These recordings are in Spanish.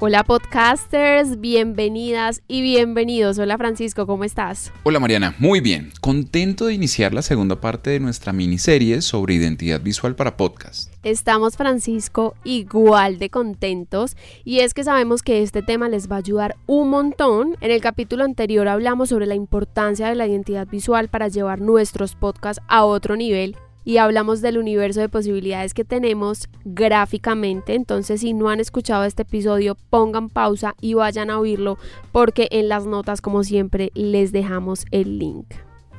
Hola podcasters, bienvenidas y bienvenidos. Hola Francisco, ¿cómo estás? Hola Mariana, muy bien. Contento de iniciar la segunda parte de nuestra miniserie sobre identidad visual para podcast. Estamos Francisco igual de contentos y es que sabemos que este tema les va a ayudar un montón. En el capítulo anterior hablamos sobre la importancia de la identidad visual para llevar nuestros podcasts a otro nivel y hablamos del universo de posibilidades que tenemos gráficamente. Entonces, si no han escuchado este episodio, pongan pausa y vayan a oírlo porque en las notas, como siempre, les dejamos el link.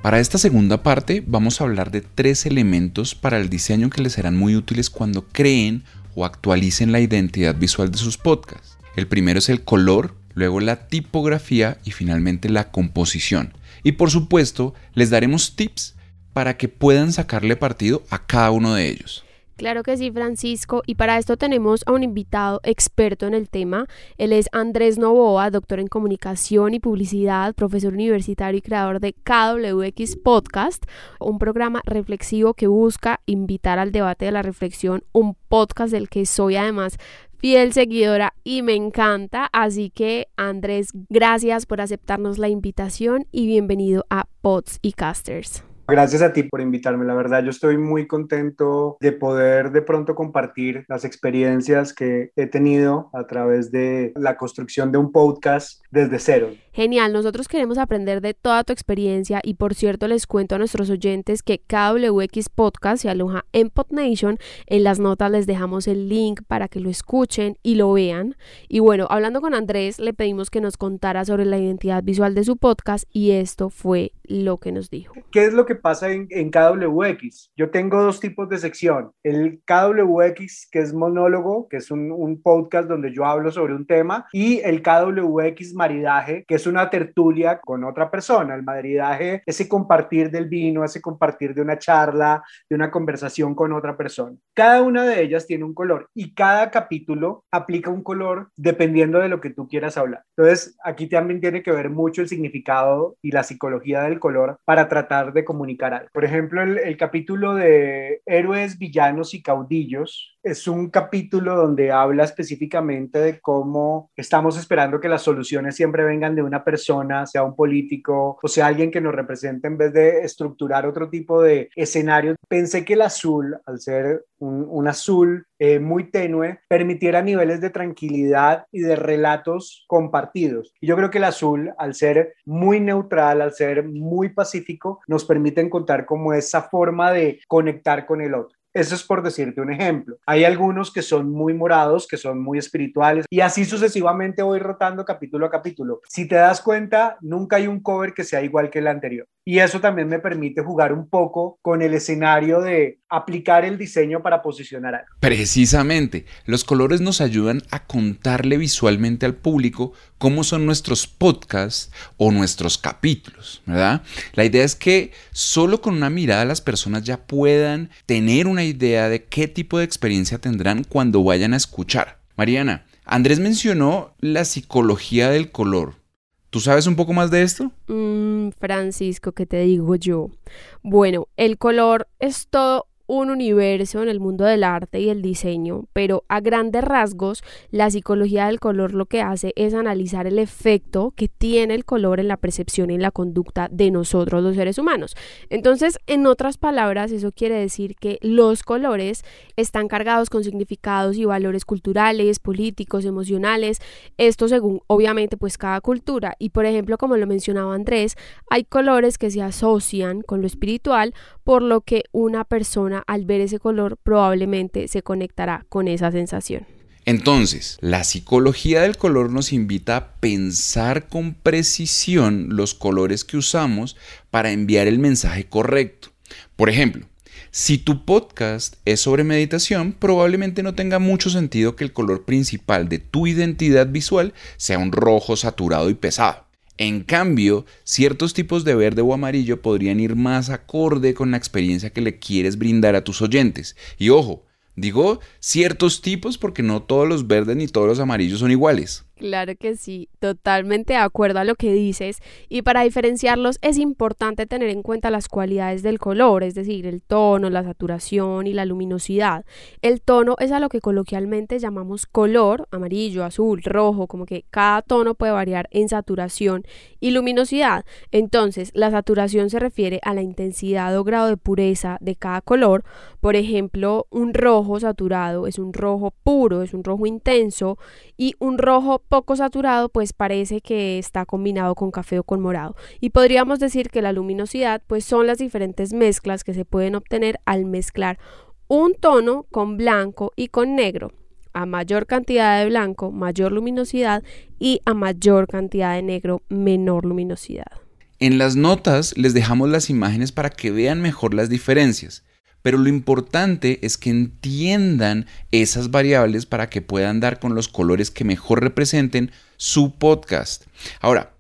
Para esta segunda parte vamos a hablar de tres elementos para el diseño que les serán muy útiles cuando creen o actualicen la identidad visual de sus podcasts. El primero es el color, luego la tipografía y finalmente la composición. Y por supuesto, les daremos tips para que puedan sacarle partido a cada uno de ellos. Claro que sí, Francisco. Y para esto tenemos a un invitado experto en el tema. Él es Andrés Novoa, doctor en comunicación y publicidad, profesor universitario y creador de KWX Podcast, un programa reflexivo que busca invitar al debate de la reflexión, un podcast del que soy además fiel seguidora y me encanta. Así que Andrés, gracias por aceptarnos la invitación y bienvenido a Pods y Casters. Gracias a ti por invitarme, la verdad yo estoy muy contento de poder de pronto compartir las experiencias que he tenido a través de la construcción de un podcast desde cero. Genial, nosotros queremos aprender de toda tu experiencia y por cierto les cuento a nuestros oyentes que KWX Podcast se aloja en PodNation, en las notas les dejamos el link para que lo escuchen y lo vean. Y bueno, hablando con Andrés le pedimos que nos contara sobre la identidad visual de su podcast y esto fue lo que nos dijo. ¿Qué es lo que pasa en, KWX? Yo tengo dos tipos de sección. El KWX, que es monólogo, que es un, un podcast donde yo hablo sobre un tema, y el KWX maridaje, que es una tertulia con otra persona. El maridaje, ese compartir del vino, ese compartir de una charla, de una conversación con otra persona. Cada una de ellas tiene un color y cada capítulo aplica un color dependiendo de lo que tú quieras hablar. Entonces, aquí también tiene que ver mucho el significado y la psicología del color para tratar de comunicar algo. Por ejemplo, el, el capítulo de héroes, villanos y caudillos es un capítulo donde habla específicamente de cómo estamos esperando que las soluciones siempre vengan de una persona, sea un político o sea alguien que nos represente en vez de estructurar otro tipo de escenarios. Pensé que el azul, al ser un, un azul eh, muy tenue, permitiera niveles de tranquilidad y de relatos compartidos. Y yo creo que el azul, al ser muy neutral, al ser muy pacífico, nos permite encontrar como esa forma de conectar con el otro. Eso es por decirte un ejemplo. Hay algunos que son muy morados, que son muy espirituales y así sucesivamente voy rotando capítulo a capítulo. Si te das cuenta, nunca hay un cover que sea igual que el anterior. Y eso también me permite jugar un poco con el escenario de aplicar el diseño para posicionar algo. Precisamente, los colores nos ayudan a contarle visualmente al público cómo son nuestros podcasts o nuestros capítulos, ¿verdad? La idea es que solo con una mirada las personas ya puedan tener una idea de qué tipo de experiencia tendrán cuando vayan a escuchar. Mariana, Andrés mencionó la psicología del color. ¿Tú sabes un poco más de esto? Mm, Francisco, ¿qué te digo yo? Bueno, el color es todo un universo en el mundo del arte y el diseño, pero a grandes rasgos la psicología del color lo que hace es analizar el efecto que tiene el color en la percepción y en la conducta de nosotros los seres humanos. Entonces, en otras palabras, eso quiere decir que los colores están cargados con significados y valores culturales, políticos, emocionales, esto según obviamente pues cada cultura y por ejemplo, como lo mencionaba Andrés, hay colores que se asocian con lo espiritual, por lo que una persona al ver ese color probablemente se conectará con esa sensación. Entonces, la psicología del color nos invita a pensar con precisión los colores que usamos para enviar el mensaje correcto. Por ejemplo, si tu podcast es sobre meditación, probablemente no tenga mucho sentido que el color principal de tu identidad visual sea un rojo saturado y pesado. En cambio, ciertos tipos de verde o amarillo podrían ir más acorde con la experiencia que le quieres brindar a tus oyentes. Y ojo, digo ciertos tipos porque no todos los verdes ni todos los amarillos son iguales. Claro que sí, totalmente de acuerdo a lo que dices. Y para diferenciarlos es importante tener en cuenta las cualidades del color, es decir, el tono, la saturación y la luminosidad. El tono es a lo que coloquialmente llamamos color, amarillo, azul, rojo, como que cada tono puede variar en saturación y luminosidad. Entonces, la saturación se refiere a la intensidad o grado de pureza de cada color. Por ejemplo, un rojo saturado es un rojo puro, es un rojo intenso y un rojo poco saturado pues parece que está combinado con café o con morado. Y podríamos decir que la luminosidad pues son las diferentes mezclas que se pueden obtener al mezclar un tono con blanco y con negro. A mayor cantidad de blanco, mayor luminosidad y a mayor cantidad de negro, menor luminosidad. En las notas les dejamos las imágenes para que vean mejor las diferencias pero lo importante es que entiendan esas variables para que puedan dar con los colores que mejor representen su podcast. Ahora,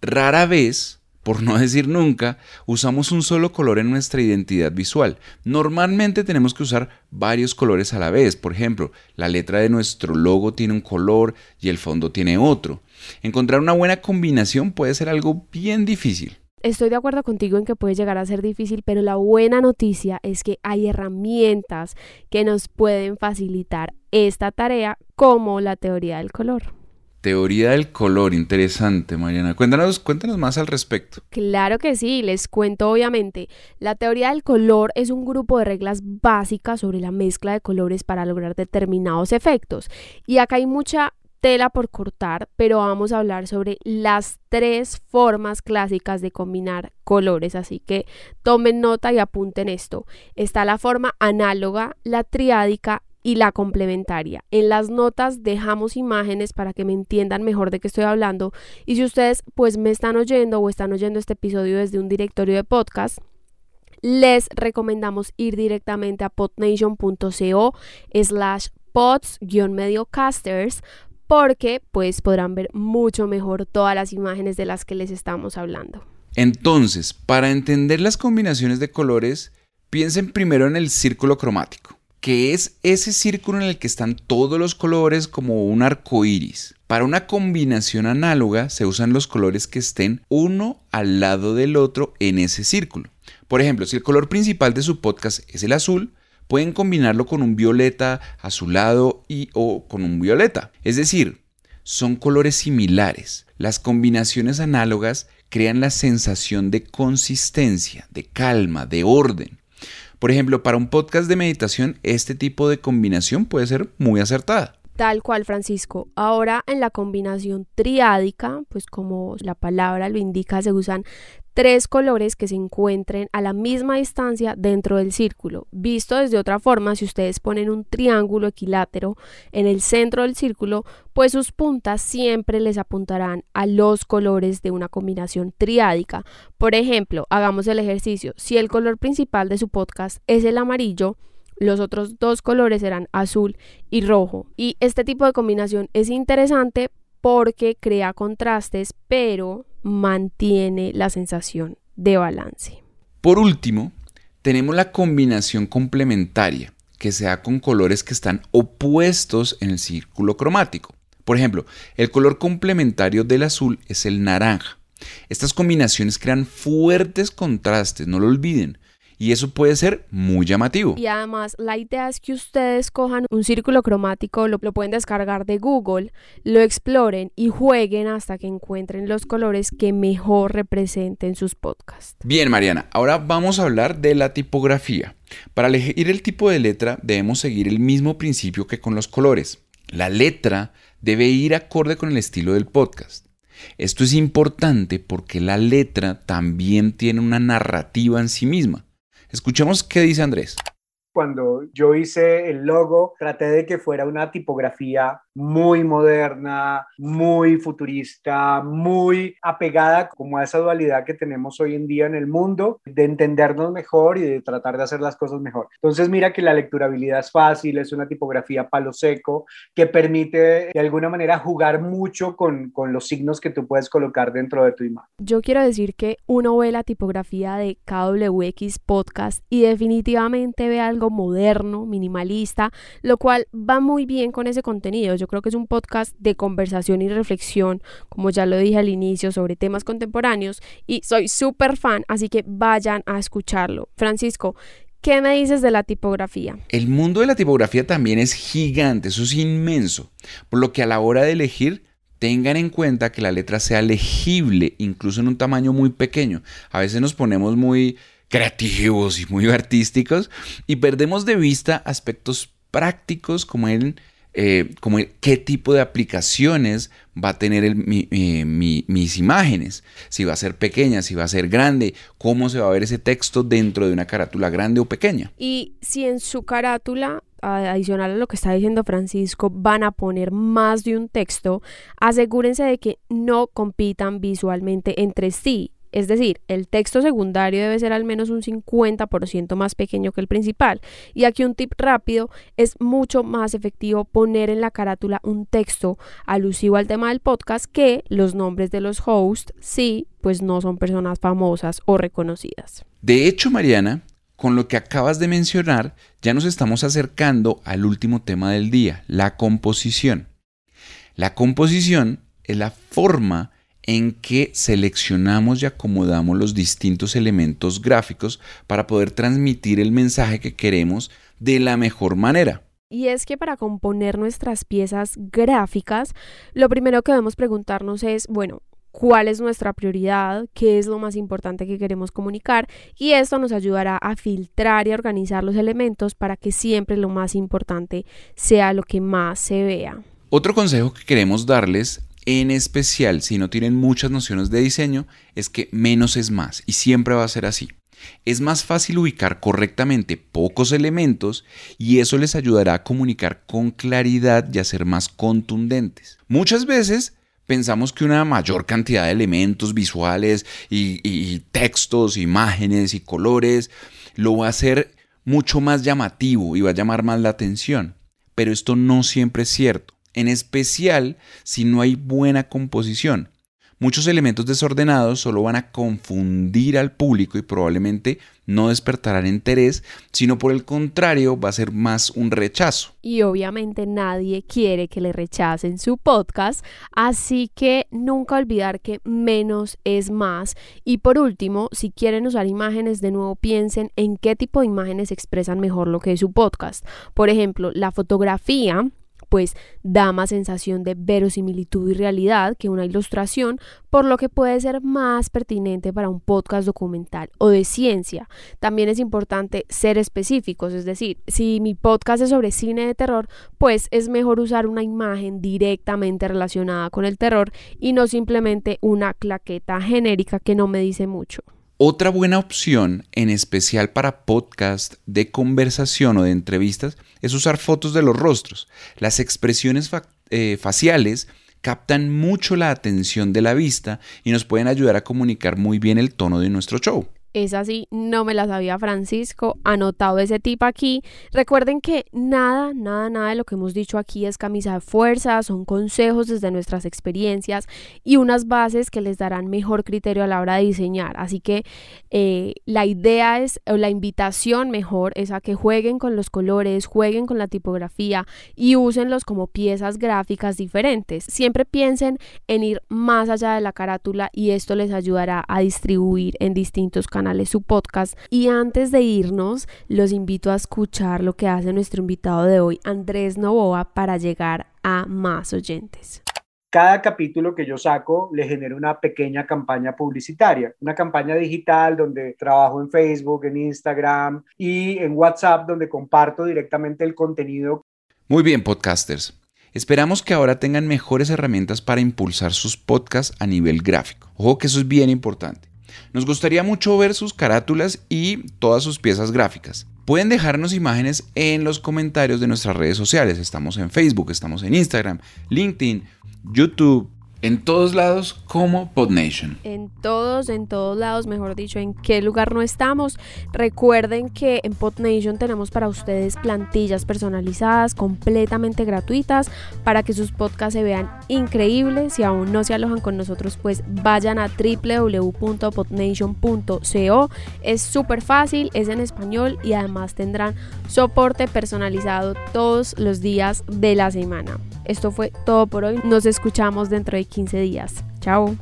rara vez, por no decir nunca, usamos un solo color en nuestra identidad visual. Normalmente tenemos que usar varios colores a la vez. Por ejemplo, la letra de nuestro logo tiene un color y el fondo tiene otro. Encontrar una buena combinación puede ser algo bien difícil. Estoy de acuerdo contigo en que puede llegar a ser difícil, pero la buena noticia es que hay herramientas que nos pueden facilitar esta tarea, como la teoría del color. Teoría del color, interesante, Mariana. Cuéntanos, cuéntanos más al respecto. Claro que sí, les cuento obviamente. La teoría del color es un grupo de reglas básicas sobre la mezcla de colores para lograr determinados efectos. Y acá hay mucha tela por cortar, pero vamos a hablar sobre las tres formas clásicas de combinar colores, así que tomen nota y apunten esto. Está la forma análoga, la triádica y la complementaria. En las notas dejamos imágenes para que me entiendan mejor de qué estoy hablando y si ustedes pues me están oyendo o están oyendo este episodio desde un directorio de podcast, les recomendamos ir directamente a podnation.co slash pods-mediocasters porque pues podrán ver mucho mejor todas las imágenes de las que les estamos hablando. Entonces, para entender las combinaciones de colores, piensen primero en el círculo cromático, que es ese círculo en el que están todos los colores como un arco iris. Para una combinación análoga se usan los colores que estén uno al lado del otro en ese círculo. Por ejemplo, si el color principal de su podcast es el azul, pueden combinarlo con un violeta azulado y o con un violeta. Es decir, son colores similares. Las combinaciones análogas crean la sensación de consistencia, de calma, de orden. Por ejemplo, para un podcast de meditación, este tipo de combinación puede ser muy acertada. Tal cual, Francisco. Ahora en la combinación triádica, pues como la palabra lo indica, se usan tres colores que se encuentren a la misma distancia dentro del círculo. Visto desde otra forma, si ustedes ponen un triángulo equilátero en el centro del círculo, pues sus puntas siempre les apuntarán a los colores de una combinación triádica. Por ejemplo, hagamos el ejercicio. Si el color principal de su podcast es el amarillo, los otros dos colores serán azul y rojo. Y este tipo de combinación es interesante porque crea contrastes, pero mantiene la sensación de balance. Por último, tenemos la combinación complementaria, que se da con colores que están opuestos en el círculo cromático. Por ejemplo, el color complementario del azul es el naranja. Estas combinaciones crean fuertes contrastes, no lo olviden, y eso puede ser muy llamativo. Y además la idea es que ustedes cojan un círculo cromático, lo, lo, pueden descargar de Google, lo exploren y jueguen hasta que encuentren los colores que mejor representen sus podcasts. Bien, Mariana, ahora vamos a hablar de la tipografía. Para elegir el tipo de letra debemos seguir el mismo principio que con los colores. La letra debe ir acorde con el estilo del podcast. Esto es importante porque la letra también tiene una narrativa en sí misma. Escuchemos qué dice Andrés. cuando yo hice el logo, traté de que fuera una tipografía muy moderna, muy futurista, muy apegada como a esa dualidad que tenemos hoy en día en el mundo, de entendernos mejor y de tratar de hacer las cosas mejor. Entonces mira que la lecturabilidad es fácil, es una tipografía palo seco que permite de alguna manera jugar mucho con, con los signos que tú puedes colocar dentro de tu imagen. Yo quiero decir que uno ve la tipografía de KWX Podcast y definitivamente ve algo moderno, minimalista, lo cual va muy bien con ese contenido. Yo creo que es un podcast de conversación y reflexión, como ya lo dije al inicio, sobre temas contemporáneos y soy súper fan, así que vayan a escucharlo. Francisco, ¿Qué me dices de la tipografía? El mundo de la tipografía también es gigante, eso es inmenso, por lo que a la hora de elegir tengan en cuenta que la letra sea legible, incluso en un tamaño muy pequeño. A veces nos ponemos muy creativos y muy artísticos y perdemos de vista aspectos prácticos como el eh, como qué tipo de aplicaciones va a tener eh, mis imágenes, si va a ser pequeña, si va a ser grande, cómo se va a ver ese texto dentro de una carátula grande o pequeña. Y si en su carátula adicional a lo que está diciendo Francisco, van a poner más de un texto, asegúrense de que no compitan visualmente entre sí. Es decir, el texto secundario debe ser al menos un 50% más pequeño que el principal. Y aquí un tip rápido, es mucho más efectivo poner en la carátula un texto alusivo al tema del podcast que los nombres de los hosts si pues no son personas famosas o reconocidas. De hecho, Mariana, con lo que acabas de mencionar, ya nos estamos acercando al último tema del día, la composición. La composición es la forma en que seleccionamos y acomodamos los distintos elementos gráficos para poder transmitir el mensaje que queremos de la mejor manera. Y es que para componer nuestras piezas gráficas, lo primero que debemos preguntarnos es, bueno, cuál es nuestra prioridad, qué es lo más importante que queremos comunicar y esto nos ayudará a filtrar y organizar los elementos para que siempre lo más importante sea lo que más se vea. Otro consejo que queremos darles en especial si no tienen muchas nociones de diseño, es que menos es más y siempre va a ser así. Es más fácil ubicar correctamente pocos elementos y eso les ayudará a comunicar con claridad y a ser más contundentes. Muchas veces pensamos que una mayor cantidad de elementos visuales y, textos, imágenes y colores lo va a hacer mucho más llamativo y va a llamar más la atención. Pero esto no siempre es cierto en especial si no hay buena composición. Muchos elementos desordenados solo van a confundir al público y probablemente no despertarán interés, sino por el contrario va a ser más un rechazo. Y obviamente nadie quiere que le rechacen su podcast, así que nunca olvidar que menos es más. Y por último, si quieren usar imágenes, de nuevo piensen en qué tipo de imágenes expresan mejor lo que es su podcast. Por ejemplo, la fotografía pues da más sensación de verosimilitud y realidad que una ilustración, por lo que puede ser más pertinente para un podcast documental o de ciencia. También es importante ser específicos, es decir, si mi podcast es sobre cine de terror, pues es mejor usar una imagen directamente relacionada con el terror y no simplemente una claqueta genérica que no me dice mucho. Otra buena opción, en especial para podcast de conversación o de entrevistas, es usar fotos de los rostros. Las expresiones eh, faciales captan mucho la atención de la vista y nos pueden ayudar a comunicar muy bien el tono de nuestro show es así, no me la sabía Francisco, anotado ese tip aquí. Recuerden que nada, nada, nada de lo que hemos dicho aquí es camisa de fuerza, son consejos desde nuestras experiencias y unas bases que les darán mejor criterio a la hora de diseñar. Así que eh, la idea es, o la invitación mejor es a que jueguen con los colores, jueguen con la tipografía y úsenlos como piezas gráficas diferentes. Siempre piensen en ir más allá de la carátula y esto les ayudará a distribuir en distintos canales su podcast. Y antes de irnos, los invito a escuchar lo que hace nuestro invitado de hoy, Andrés Novoa, para llegar a más oyentes cada capítulo que yo saco le genera una pequeña campaña publicitaria, una campaña digital donde trabajo en Facebook, en Instagram y en WhatsApp donde comparto directamente el contenido. Muy bien, podcasters. Esperamos que ahora tengan mejores herramientas para impulsar sus podcasts a nivel gráfico. Ojo que eso es bien importante. Nos gustaría mucho ver sus carátulas y todas sus piezas gráficas. Pueden dejarnos imágenes en los comentarios de nuestras redes sociales. Estamos en Facebook, estamos en Instagram, LinkedIn, YouTube, en todos lados como PodNation. En todos, en todos lados, mejor dicho, en qué lugar no estamos. Recuerden que en PodNation tenemos para ustedes plantillas personalizadas completamente gratuitas para que sus podcasts se vean increíbles. Si aún no se alojan con nosotros, pues vayan a www.podnation.co. Es súper fácil, es en español y además tendrán soporte personalizado todos los días de la semana. Esto fue todo por hoy. Nos escuchamos dentro de 15 días. Chao.